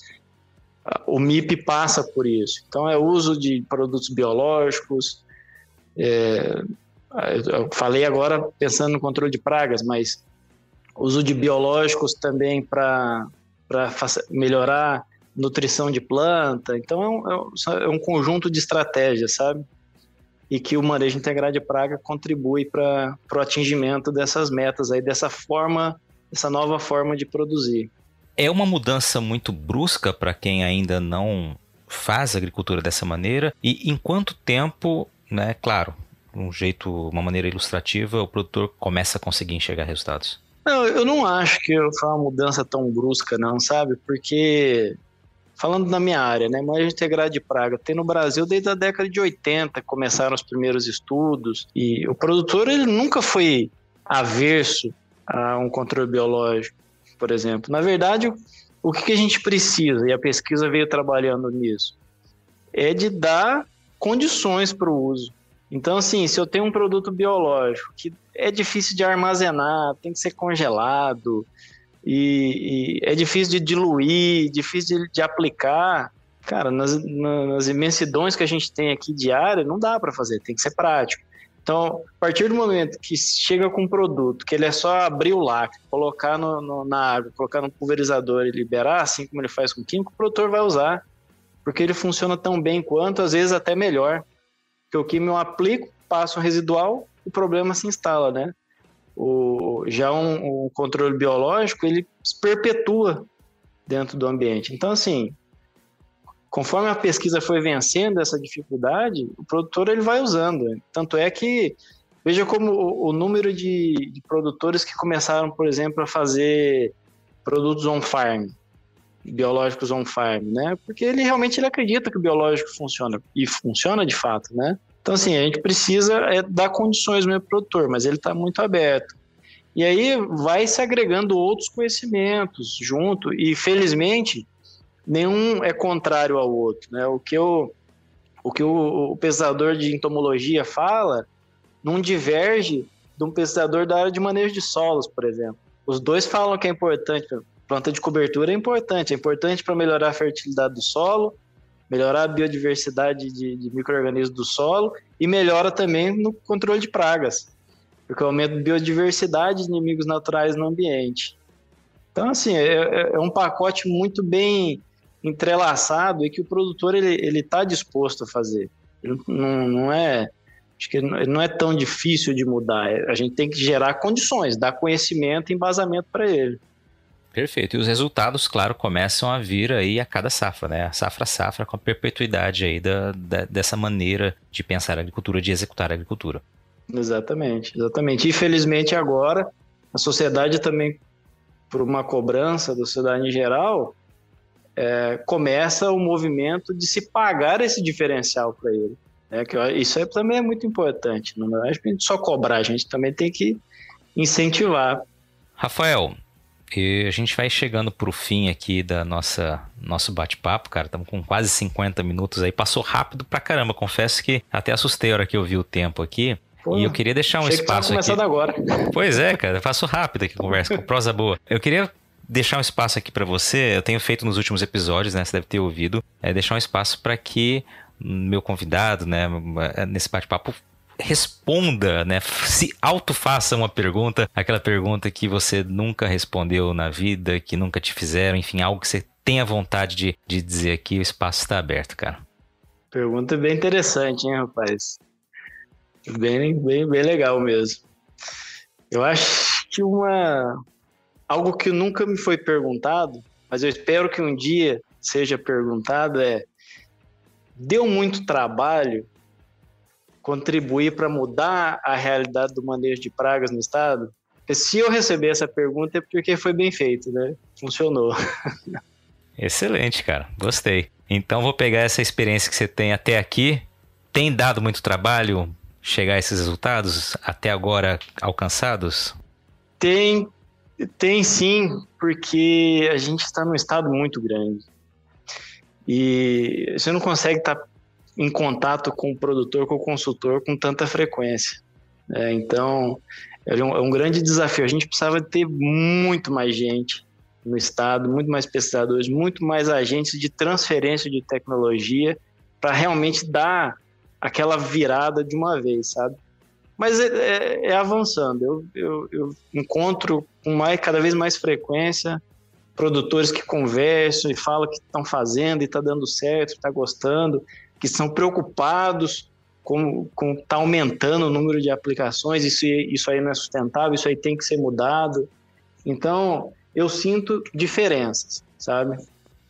o MIP passa por isso. Então, é uso de produtos biológicos. É, eu falei agora pensando no controle de pragas, mas uso de biológicos também para melhorar nutrição de planta. Então, é um, é um é conjunto de estratégias, sabe? E que o manejo integrado de praga contribui para o atingimento dessas metas aí, dessa forma, essa nova forma de produzir. É uma mudança muito brusca para quem ainda não faz agricultura dessa maneira e em quanto tempo, né, claro, um jeito, uma maneira ilustrativa, o produtor começa a conseguir enxergar resultados? Não, eu não acho que foi uma mudança tão brusca, não, sabe? Porque falando na minha área, né, manejo integrado de praga, tem no Brasil desde a década de 80 começaram os primeiros estudos e o produtor ele nunca foi averso a um controle biológico, por exemplo. Na verdade, o que a gente precisa, e a pesquisa veio trabalhando nisso, é de dar condições para o uso. Então, assim, se eu tenho um produto biológico que é difícil de armazenar, tem que ser congelado, e, e é difícil de diluir, difícil de, de aplicar. Cara, nas, nas, imensidões que a gente tem aqui diária, não dá para fazer, tem que ser prático. Então, a partir do momento que chega com um produto, que ele é só abrir o lacre, colocar no, no, na água, colocar no pulverizador e liberar, assim como ele faz com o químico, o produtor vai usar, porque ele funciona tão bem quanto, às vezes até melhor. Porque o químico eu aplico, passo residual, o problema se instala, né? O, já um, controle biológico, ele se perpetua dentro do ambiente. Então, assim, conforme a pesquisa foi vencendo essa dificuldade, o produtor ele vai usando. Tanto é que veja como o, o número de, de, produtores que começaram, por exemplo, a fazer produtos on farm, biológicos on farm, né? Porque ele realmente ele acredita que o biológico funciona e funciona de fato, né? Então, assim, a gente precisa é, dar condições mesmo para produtor, mas ele está muito aberto. E aí vai se agregando outros conhecimentos junto, e felizmente nenhum é contrário ao outro. Né? O que, eu, o, que o, o pesquisador de entomologia fala não diverge de um pesquisador da área de manejo de solos, por exemplo. Os dois falam que é importante, planta de cobertura é importante, é importante para melhorar a fertilidade do solo, melhorar a biodiversidade de, de micro-organismos do solo e melhora também no controle de pragas, porque aumenta a biodiversidade de inimigos naturais no ambiente. Então, assim, é, é, é um pacote muito bem entrelaçado e que o produtor ele está disposto a fazer. Ele não, não é acho que não é tão difícil de mudar. A gente tem que gerar condições, dar conhecimento embasamento para ele. Perfeito. E os resultados, claro, começam a vir aí a cada safra, né? Safra a safra, com a perpetuidade aí da, da, dessa maneira de pensar a agricultura, de executar a agricultura. Exatamente, exatamente. Infelizmente agora, a sociedade também, por uma cobrança da sociedade em geral, é, começa o movimento de se pagar esse diferencial para ele. Né? Que isso é, também é muito importante. Não é a gente só cobrar, a gente também tem que incentivar. Rafael, e a gente vai chegando pro fim aqui da nossa nosso bate-papo, cara. Estamos com quase 50 minutos aí. Passou rápido pra caramba. Confesso que até assustei a hora que eu vi o tempo aqui. Pô, e eu queria deixar um espaço que aqui. agora. Pois é, cara. Passou rápido aqui conversa, com prosa boa. Eu queria deixar um espaço aqui para você. Eu tenho feito nos últimos episódios, né? Você deve ter ouvido. É deixar um espaço para que meu convidado, né, nesse bate-papo responda, né? Se auto-faça uma pergunta, aquela pergunta que você nunca respondeu na vida, que nunca te fizeram, enfim, algo que você tenha vontade de, de dizer aqui, o espaço está aberto, cara. Pergunta bem interessante, hein, rapaz? Bem, bem, bem legal mesmo. Eu acho que uma algo que nunca me foi perguntado, mas eu espero que um dia seja perguntado é deu muito trabalho contribuir para mudar a realidade do manejo de pragas no estado? Porque se eu receber essa pergunta é porque foi bem feito, né? Funcionou. Excelente, cara. Gostei. Então vou pegar essa experiência que você tem até aqui. Tem dado muito trabalho chegar a esses resultados até agora alcançados? Tem, tem sim, porque a gente está num estado muito grande. E você não consegue estar tá em contato com o produtor, com o consultor com tanta frequência. É, então, é um, é um grande desafio. A gente precisava ter muito mais gente no estado, muito mais pesquisadores, muito mais agentes de transferência de tecnologia para realmente dar aquela virada de uma vez, sabe? Mas é, é, é avançando. Eu, eu, eu, encontro com mais, cada vez mais frequência produtores que conversam e falam que estão fazendo e está dando certo, está gostando que são preocupados com tá aumentando o número de aplicações, isso, isso aí não é sustentável, isso aí tem que ser mudado. Então, eu sinto diferenças, sabe?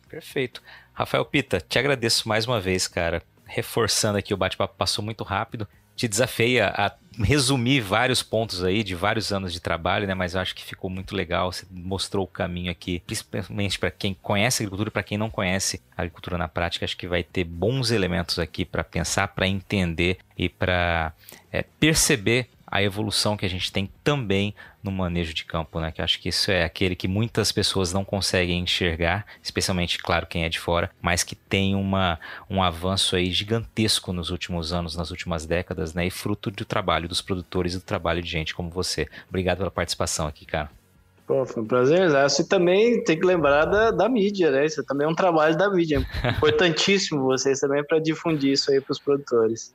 Perfeito. Rafael Pita, te agradeço mais uma vez, cara. Reforçando aqui, o bate-papo passou muito rápido te desafiei a, resumir vários pontos aí de vários anos de trabalho, né? Mas eu acho que ficou muito legal. Você mostrou o caminho aqui, principalmente para quem conhece agricultura e para quem não conhece agricultura na prática. Acho que vai ter bons elementos aqui para pensar, para entender e para é, perceber a evolução que a gente tem também no manejo de campo, né? Que acho que isso é aquele que muitas pessoas não conseguem enxergar, especialmente, claro, quem é de fora, mas que tem uma, um avanço aí gigantesco nos últimos anos, nas últimas décadas, né? E fruto do trabalho dos produtores e do trabalho de gente como você. Obrigado pela participação aqui, cara. Pô, foi um prazer. Você também tem que lembrar da, da mídia, né? Isso também é um trabalho da mídia. Importantíssimo vocês também para difundir isso aí para os produtores.